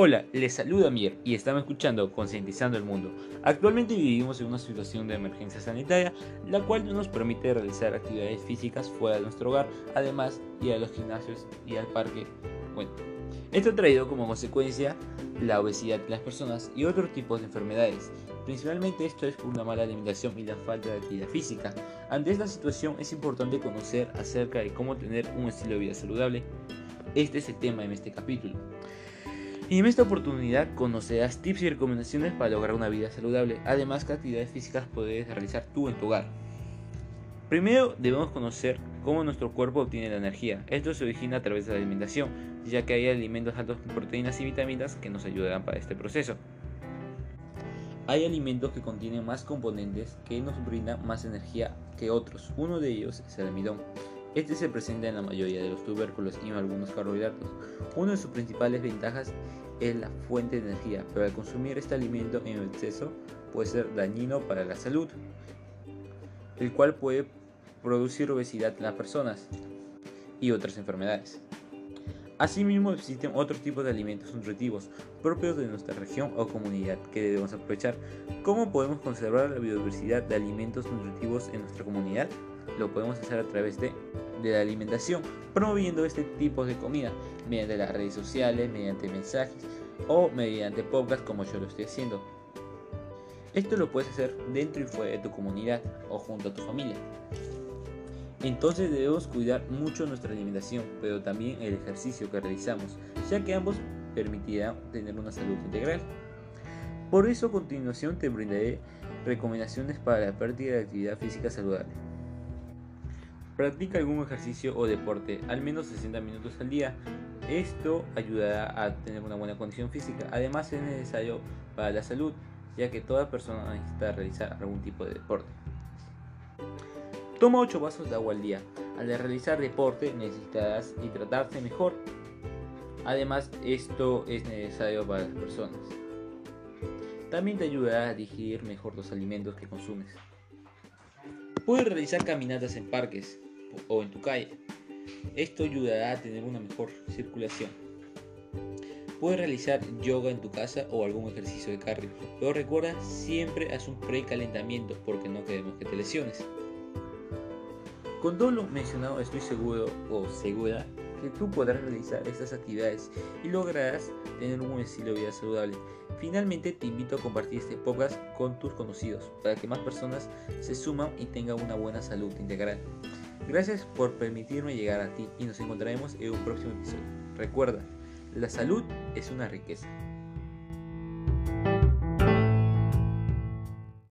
Hola, les saluda Mier y estamos escuchando Concientizando el Mundo. Actualmente vivimos en una situación de emergencia sanitaria, la cual no nos permite realizar actividades físicas fuera de nuestro hogar, además ir a los gimnasios y al parque. Bueno, esto ha traído como consecuencia la obesidad de las personas y otros tipos de enfermedades. Principalmente esto es por una mala alimentación y la falta de actividad física. Ante esta situación es importante conocer acerca de cómo tener un estilo de vida saludable. Este es el tema de este capítulo. Y en esta oportunidad conocerás tips y recomendaciones para lograr una vida saludable, además que actividades físicas puedes realizar tú en tu hogar. Primero debemos conocer cómo nuestro cuerpo obtiene la energía. Esto se origina a través de la alimentación, ya que hay alimentos altos en proteínas y vitaminas que nos ayudarán para este proceso. Hay alimentos que contienen más componentes que nos brindan más energía que otros. Uno de ellos es el almidón. Este se presenta en la mayoría de los tubérculos y en algunos carbohidratos. Una de sus principales ventajas es la fuente de energía, pero al consumir este alimento en exceso puede ser dañino para la salud, el cual puede producir obesidad en las personas y otras enfermedades. Asimismo, existen otros tipos de alimentos nutritivos propios de nuestra región o comunidad que debemos aprovechar. ¿Cómo podemos conservar la biodiversidad de alimentos nutritivos en nuestra comunidad? lo podemos hacer a través de, la alimentación, promoviendo este tipo de comida mediante las redes sociales, mediante mensajes o mediante podcast como yo lo estoy haciendo. Esto lo puedes hacer dentro y fuera de tu comunidad o junto a tu familia. Entonces debemos cuidar mucho nuestra alimentación, pero también el ejercicio que realizamos, ya que ambos permitirán tener una salud integral. Por eso a continuación te brindaré recomendaciones para la pérdida de actividad física saludable. Practica algún ejercicio o deporte, al menos 60 minutos al día. Esto ayudará a tener una buena condición física. Además es necesario para la salud, ya que toda persona necesita realizar algún tipo de deporte. Toma 8 vasos de agua al día. Al realizar deporte necesitarás hidratarte mejor. Además, esto es necesario para las personas. También te ayudará a digerir mejor los alimentos que consumes. Puedes realizar caminatas en parques, o en tu calle. Esto ayudará a tener una mejor circulación. Puedes realizar yoga en tu casa o algún ejercicio de cardio, pero recuerda siempre haz un precalentamiento porque no queremos que te lesiones. Con todo lo mencionado estoy seguro o segura que tú podrás realizar estas actividades y lograrás tener un estilo de vida saludable. Finalmente te invito a compartir este podcast con tus conocidos para que más personas se suman y tengan una buena salud integral. Gracias por permitirme llegar a ti y nos encontraremos en un próximo episodio. Recuerda, la salud es una riqueza.